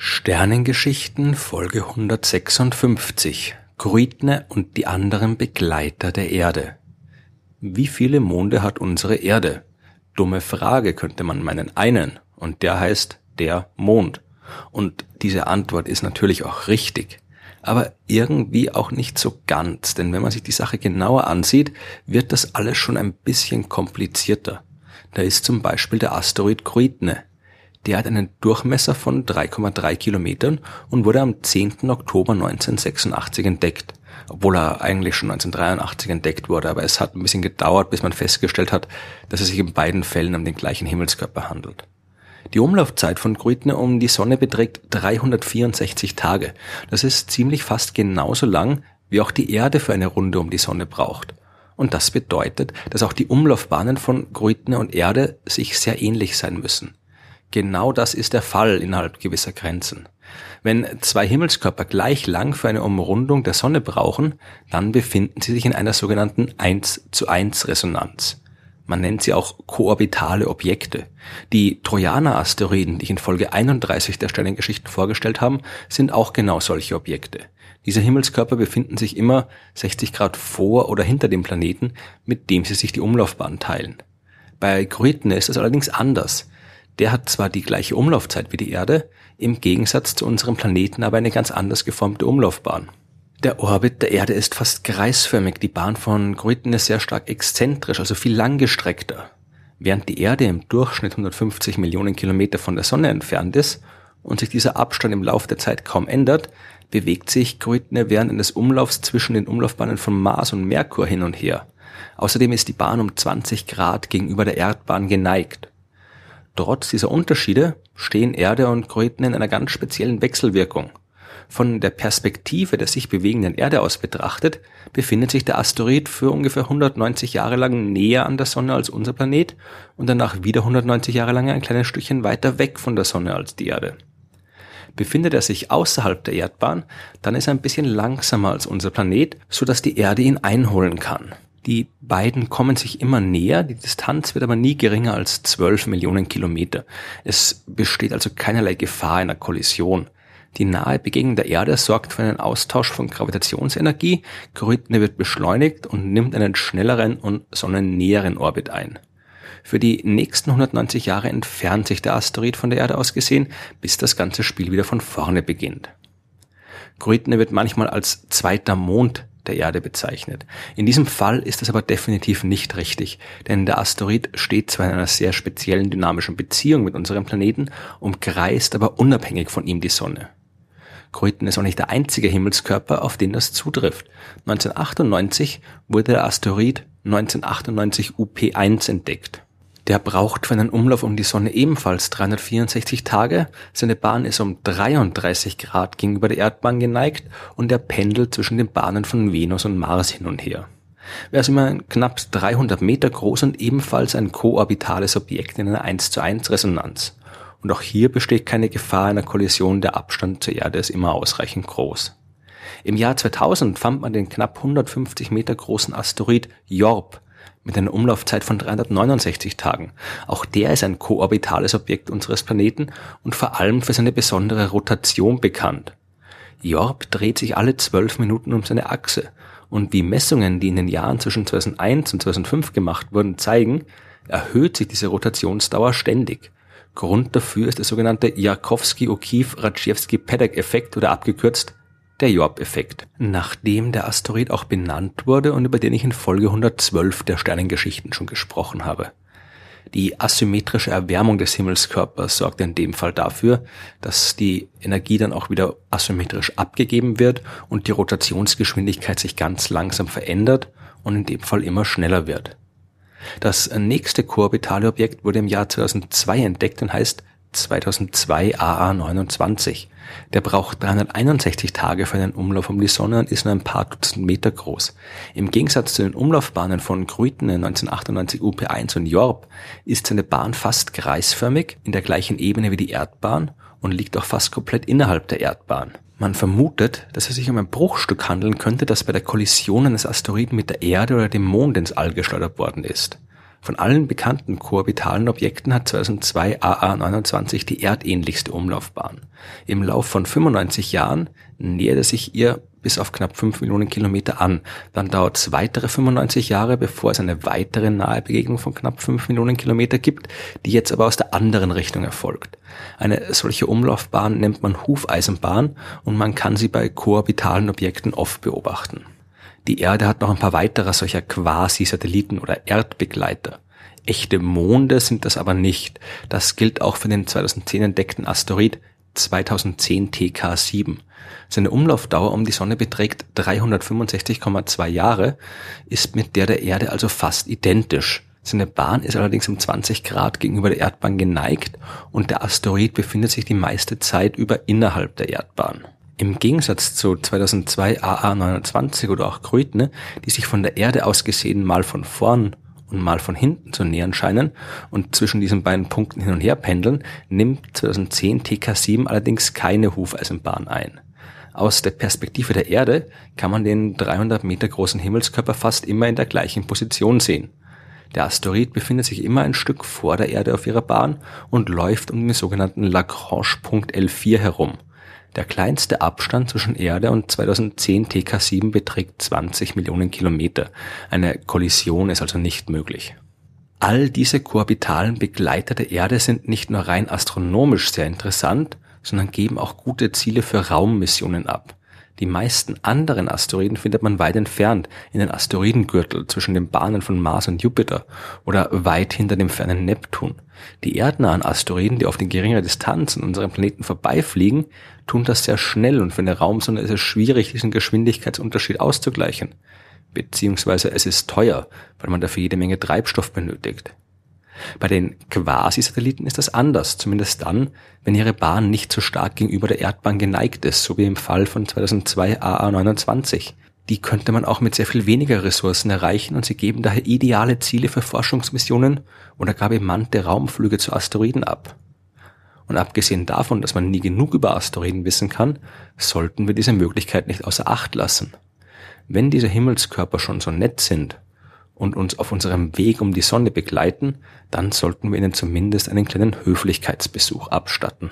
Sternengeschichten Folge 156 Kruitne und die anderen Begleiter der Erde. Wie viele Monde hat unsere Erde? Dumme Frage könnte man meinen einen, und der heißt der Mond. Und diese Antwort ist natürlich auch richtig, aber irgendwie auch nicht so ganz, denn wenn man sich die Sache genauer ansieht, wird das alles schon ein bisschen komplizierter. Da ist zum Beispiel der Asteroid Kruitne, der hat einen Durchmesser von 3,3 Kilometern und wurde am 10. Oktober 1986 entdeckt. Obwohl er eigentlich schon 1983 entdeckt wurde, aber es hat ein bisschen gedauert, bis man festgestellt hat, dass es sich in beiden Fällen um den gleichen Himmelskörper handelt. Die Umlaufzeit von Grütne um die Sonne beträgt 364 Tage. Das ist ziemlich fast genauso lang, wie auch die Erde für eine Runde um die Sonne braucht. Und das bedeutet, dass auch die Umlaufbahnen von Grütne und Erde sich sehr ähnlich sein müssen. Genau das ist der Fall innerhalb gewisser Grenzen. Wenn zwei Himmelskörper gleich lang für eine Umrundung der Sonne brauchen, dann befinden sie sich in einer sogenannten 1 zu 1 Resonanz. Man nennt sie auch koorbitale Objekte. Die Trojaner-Asteroiden, die ich in Folge 31 der Sternengeschichten vorgestellt haben, sind auch genau solche Objekte. Diese Himmelskörper befinden sich immer 60 Grad vor oder hinter dem Planeten, mit dem sie sich die Umlaufbahn teilen. Bei Kruitne ist es allerdings anders. Der hat zwar die gleiche Umlaufzeit wie die Erde, im Gegensatz zu unserem Planeten aber eine ganz anders geformte Umlaufbahn. Der Orbit der Erde ist fast kreisförmig, die Bahn von Grüten ist sehr stark exzentrisch, also viel langgestreckter. Während die Erde im Durchschnitt 150 Millionen Kilometer von der Sonne entfernt ist und sich dieser Abstand im Laufe der Zeit kaum ändert, bewegt sich Grütne während eines Umlaufs zwischen den Umlaufbahnen von Mars und Merkur hin und her. Außerdem ist die Bahn um 20 Grad gegenüber der Erdbahn geneigt. Trotz dieser Unterschiede stehen Erde und Kröten in einer ganz speziellen Wechselwirkung. Von der Perspektive der sich bewegenden Erde aus betrachtet, befindet sich der Asteroid für ungefähr 190 Jahre lang näher an der Sonne als unser Planet und danach wieder 190 Jahre lang ein kleines Stückchen weiter weg von der Sonne als die Erde. Befindet er sich außerhalb der Erdbahn, dann ist er ein bisschen langsamer als unser Planet, so dass die Erde ihn einholen kann. Die beiden kommen sich immer näher, die Distanz wird aber nie geringer als 12 Millionen Kilometer. Es besteht also keinerlei Gefahr einer Kollision. Die nahe Begegnung der Erde sorgt für einen Austausch von Gravitationsenergie, Grütne wird beschleunigt und nimmt einen schnelleren und sonnennäheren Orbit ein. Für die nächsten 190 Jahre entfernt sich der Asteroid von der Erde aus gesehen, bis das ganze Spiel wieder von vorne beginnt. Grütne wird manchmal als zweiter Mond der Erde bezeichnet. In diesem Fall ist das aber definitiv nicht richtig, denn der Asteroid steht zwar in einer sehr speziellen dynamischen Beziehung mit unserem Planeten, umkreist aber unabhängig von ihm die Sonne. Kroiten ist auch nicht der einzige Himmelskörper, auf den das zutrifft. 1998 wurde der Asteroid 1998 UP1 entdeckt. Der braucht für einen Umlauf um die Sonne ebenfalls 364 Tage. Seine Bahn ist um 33 Grad gegenüber der Erdbahn geneigt und er pendelt zwischen den Bahnen von Venus und Mars hin und her. Er ist immer knapp 300 Meter groß und ebenfalls ein koorbitales Objekt in einer 1 zu 1 Resonanz. Und auch hier besteht keine Gefahr einer Kollision, der Abstand zur Erde ist immer ausreichend groß. Im Jahr 2000 fand man den knapp 150 Meter großen Asteroid Jorp mit einer Umlaufzeit von 369 Tagen. Auch der ist ein koorbitales Objekt unseres Planeten und vor allem für seine besondere Rotation bekannt. Jorp dreht sich alle zwölf Minuten um seine Achse und wie Messungen, die in den Jahren zwischen 2001 und 2005 gemacht wurden, zeigen, erhöht sich diese Rotationsdauer ständig. Grund dafür ist der sogenannte Jakowski-O'Keefe-Radzewski-Paddock-Effekt oder abgekürzt der Jorp-Effekt, nachdem der Asteroid auch benannt wurde und über den ich in Folge 112 der Sternengeschichten schon gesprochen habe. Die asymmetrische Erwärmung des Himmelskörpers sorgt in dem Fall dafür, dass die Energie dann auch wieder asymmetrisch abgegeben wird und die Rotationsgeschwindigkeit sich ganz langsam verändert und in dem Fall immer schneller wird. Das nächste koorbitale Objekt wurde im Jahr 2002 entdeckt und heißt 2002 AA29. Der braucht 361 Tage für einen Umlauf um die Sonne und ist nur ein paar Dutzend Meter groß. Im Gegensatz zu den Umlaufbahnen von Grütene 1998 UP1 und Jorp ist seine Bahn fast kreisförmig in der gleichen Ebene wie die Erdbahn und liegt auch fast komplett innerhalb der Erdbahn. Man vermutet, dass es sich um ein Bruchstück handeln könnte, das bei der Kollision eines Asteroiden mit der Erde oder dem Mond ins All geschleudert worden ist. Von allen bekannten koorbitalen Objekten hat 2002 AA29 die erdähnlichste Umlaufbahn. Im Lauf von 95 Jahren nähert er sich ihr bis auf knapp 5 Millionen Kilometer an. Dann dauert es weitere 95 Jahre, bevor es eine weitere nahe Begegnung von knapp 5 Millionen Kilometer gibt, die jetzt aber aus der anderen Richtung erfolgt. Eine solche Umlaufbahn nennt man Hufeisenbahn und man kann sie bei koorbitalen Objekten oft beobachten. Die Erde hat noch ein paar weitere solcher Quasi-Satelliten oder Erdbegleiter. Echte Monde sind das aber nicht. Das gilt auch für den 2010 entdeckten Asteroid 2010 TK7. Seine Umlaufdauer um die Sonne beträgt 365,2 Jahre, ist mit der der Erde also fast identisch. Seine Bahn ist allerdings um 20 Grad gegenüber der Erdbahn geneigt und der Asteroid befindet sich die meiste Zeit über innerhalb der Erdbahn. Im Gegensatz zu 2002 AA29 oder auch Krötne, die sich von der Erde aus gesehen mal von vorn und mal von hinten zu nähern scheinen und zwischen diesen beiden Punkten hin und her pendeln, nimmt 2010 TK7 allerdings keine Hufeisenbahn ein. Aus der Perspektive der Erde kann man den 300 Meter großen Himmelskörper fast immer in der gleichen Position sehen. Der Asteroid befindet sich immer ein Stück vor der Erde auf ihrer Bahn und läuft um den sogenannten Lagrange-Punkt L4 herum. Der kleinste Abstand zwischen Erde und 2010 TK7 beträgt 20 Millionen Kilometer. Eine Kollision ist also nicht möglich. All diese korbitalen Begleiter der Erde sind nicht nur rein astronomisch sehr interessant, sondern geben auch gute Ziele für Raummissionen ab. Die meisten anderen Asteroiden findet man weit entfernt, in den Asteroidengürtel zwischen den Bahnen von Mars und Jupiter oder weit hinter dem fernen Neptun. Die erdnahen Asteroiden, die auf den geringer Distanz an unserem Planeten vorbeifliegen, tun das sehr schnell und für eine Raumsonde ist es schwierig, diesen Geschwindigkeitsunterschied auszugleichen. Beziehungsweise es ist teuer, weil man dafür jede Menge Treibstoff benötigt. Bei den Quasi-Satelliten ist das anders, zumindest dann, wenn ihre Bahn nicht so stark gegenüber der Erdbahn geneigt ist, so wie im Fall von 2002 AA29. Die könnte man auch mit sehr viel weniger Ressourcen erreichen und sie geben daher ideale Ziele für Forschungsmissionen oder gar bemannte Raumflüge zu Asteroiden ab. Und abgesehen davon, dass man nie genug über Asteroiden wissen kann, sollten wir diese Möglichkeit nicht außer Acht lassen. Wenn diese Himmelskörper schon so nett sind und uns auf unserem Weg um die Sonne begleiten, dann sollten wir ihnen zumindest einen kleinen Höflichkeitsbesuch abstatten.